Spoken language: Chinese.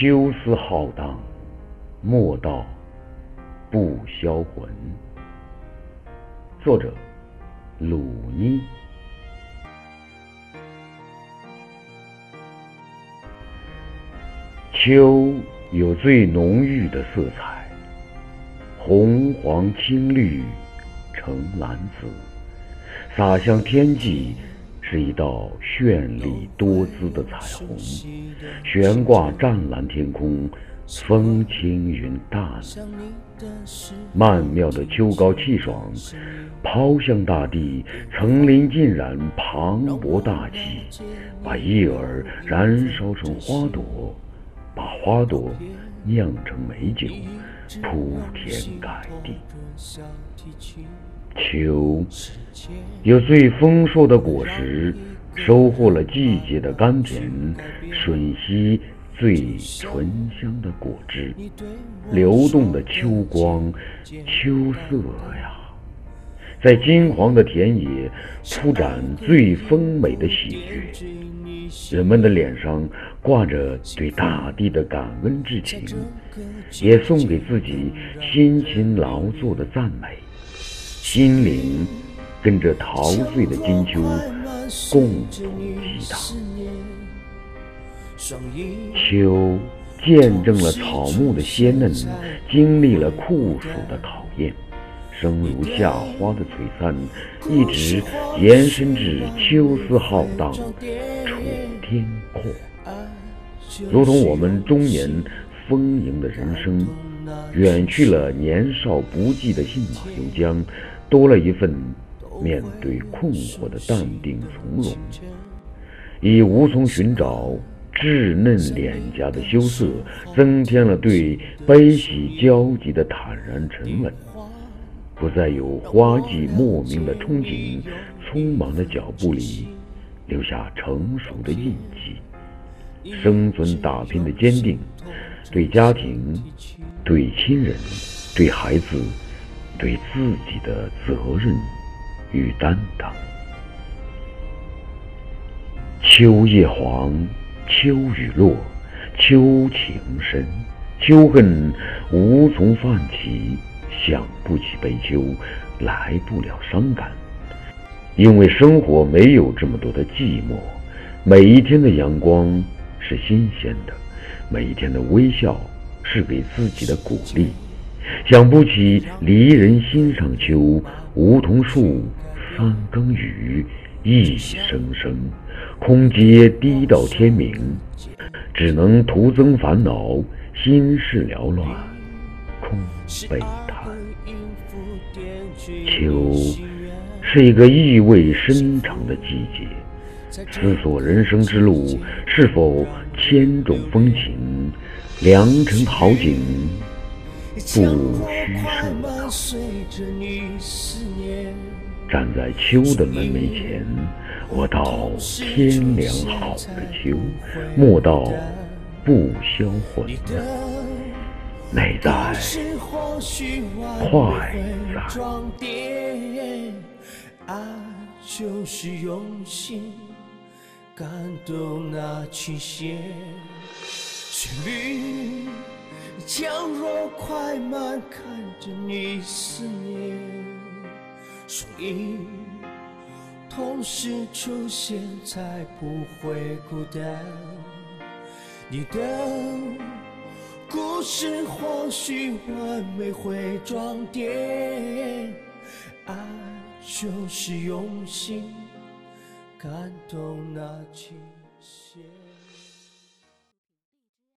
秋思浩荡，莫道不销魂。作者：鲁妮。秋有最浓郁的色彩，红黄青绿橙蓝紫，洒向天际。是一道绚丽多姿的彩虹，悬挂湛蓝天空，风轻云淡。曼妙的秋高气爽，抛向大地，层林尽染，磅礴大气，把叶儿燃烧成花朵，把花朵酿成美酒，铺天盖地。秋有最丰硕的果实，收获了季节的甘甜，吮吸最醇香的果汁，流动的秋光，秋色呀，在金黄的田野铺展最丰美的喜悦。人们的脸上挂着对大地的感恩之情，也送给自己辛勤劳作的赞美。心灵跟着陶醉的金秋共同激荡。秋见证了草木的鲜嫩，经历了酷暑的考验，生如夏花的璀璨，一直延伸至秋思浩荡，楚天阔。如同我们中年丰盈的人生，远去了年少不羁的信马由缰。多了一份面对困惑的淡定从容，已无从寻找稚嫩脸颊的羞涩，增添了对悲喜交集的坦然沉稳。不再有花季莫名的憧憬，匆忙的脚步里留下成熟的印记。生存打拼的坚定，对家庭，对亲人，对孩子。对自己的责任与担当。秋叶黄，秋雨落，秋情深，秋恨无从泛起，想不起悲秋，来不了伤感。因为生活没有这么多的寂寞，每一天的阳光是新鲜的，每一天的微笑是给自己的鼓励。想不起离人心上秋，梧桐树三更雨，一声声，空阶低到天明，只能徒增烦恼，心事缭乱，悲叹。秋是一个意味深长的季节，思索人生之路是否千种风情，良辰好景。不虚设。站在秋的门楣前，我道天凉好个秋，莫道不销魂。美在快在。爱就是用心感动那琴弦，旋律。强弱快慢，看着你思念，声音同时出现，才不会孤单。你的故事或许完美会装点，爱就是用心感动那琴弦。